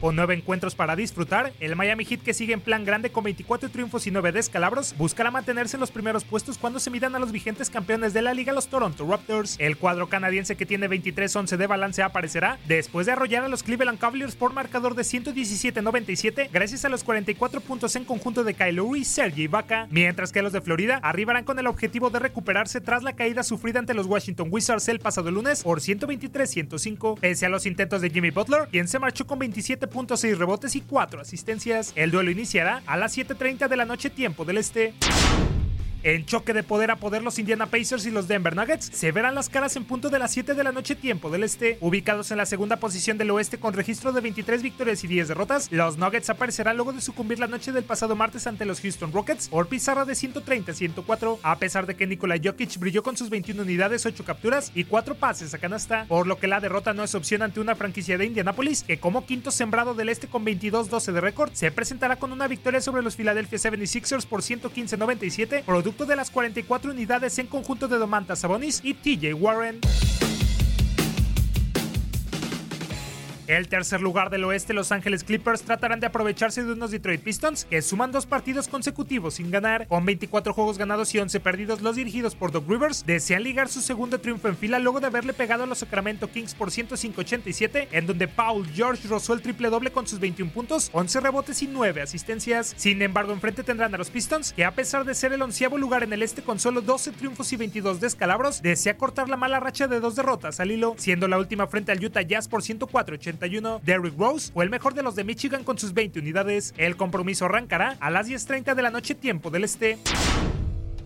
Con nueve encuentros para disfrutar, el Miami Heat que sigue en plan grande con 24 triunfos y 9 descalabros buscará mantenerse en los primeros puestos cuando se midan a los vigentes campeones de la liga, los Toronto Raptors. El cuadro canadiense que tiene 23-11 de balance aparecerá después de arrollar a los Cleveland Cavaliers por marcador de 117-97 gracias a los 44 puntos en conjunto de Kyle Lowry y Sergi Ibaka, mientras que los de Florida arribarán con el objetivo de recuperarse tras la caída sufrida ante los Washington Wizards el pasado lunes por 123-105, pese a los intentos de Jimmy Butler, quien se marchó con 27.6 rebotes y 4 asistencias. El duelo iniciará a las 7.30 de la noche tiempo del este. En choque de poder a poder, los Indiana Pacers y los Denver Nuggets se verán las caras en punto de las 7 de la noche tiempo del este. Ubicados en la segunda posición del oeste con registro de 23 victorias y 10 derrotas, los Nuggets aparecerán luego de sucumbir la noche del pasado martes ante los Houston Rockets por pizarra de 130-104, a pesar de que Nikola Jokic brilló con sus 21 unidades, 8 capturas y 4 pases a canasta, por lo que la derrota no es opción ante una franquicia de Indianapolis que como quinto sembrado del este con 22-12 de récord se presentará con una victoria sobre los Philadelphia 76ers por 115-97, producto de las 44 unidades en conjunto de Domantas Sabonis y TJ Warren. El tercer lugar del oeste, Los Ángeles Clippers, tratarán de aprovecharse de unos Detroit Pistons que suman dos partidos consecutivos sin ganar. Con 24 juegos ganados y 11 perdidos, los dirigidos por Doc Rivers desean ligar su segundo triunfo en fila luego de haberle pegado a los Sacramento Kings por 105-87, en donde Paul George rozó el triple doble con sus 21 puntos, 11 rebotes y 9 asistencias. Sin embargo, enfrente tendrán a los Pistons, que a pesar de ser el onceavo lugar en el este con solo 12 triunfos y 22 descalabros, desea cortar la mala racha de dos derrotas al hilo, siendo la última frente al Utah Jazz por 104-80. Derrick Rose fue el mejor de los de Michigan con sus 20 unidades. El compromiso arrancará a las 10.30 de la noche tiempo del este.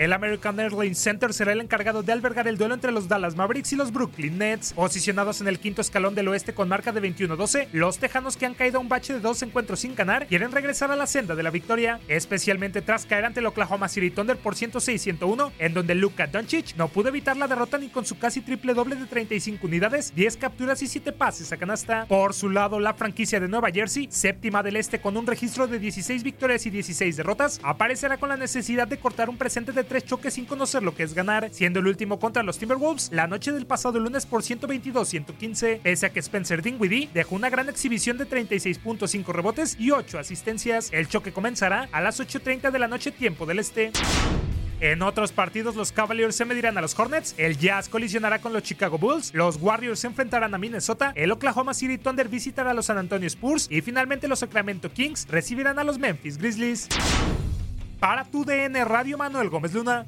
El American Airlines Center será el encargado de albergar el duelo entre los Dallas Mavericks y los Brooklyn Nets. Posicionados en el quinto escalón del oeste con marca de 21-12, los tejanos que han caído a un bache de dos encuentros sin ganar quieren regresar a la senda de la victoria, especialmente tras caer ante el Oklahoma City Thunder por 106-101, en donde Luka Doncic no pudo evitar la derrota ni con su casi triple doble de 35 unidades, 10 capturas y 7 pases a canasta. Por su lado, la franquicia de Nueva Jersey, séptima del este con un registro de 16 victorias y 16 derrotas, aparecerá con la necesidad de cortar un presente de tres choques sin conocer lo que es ganar, siendo el último contra los Timberwolves la noche del pasado lunes por 122-115, pese a que Spencer Dinwiddie dejó una gran exhibición de 36.5 rebotes y 8 asistencias. El choque comenzará a las 8.30 de la noche tiempo del este. En otros partidos, los Cavaliers se medirán a los Hornets, el Jazz colisionará con los Chicago Bulls, los Warriors se enfrentarán a Minnesota, el Oklahoma City Thunder visitará a los San Antonio Spurs y finalmente los Sacramento Kings recibirán a los Memphis Grizzlies. Para tu DN Radio Manuel Gómez Luna.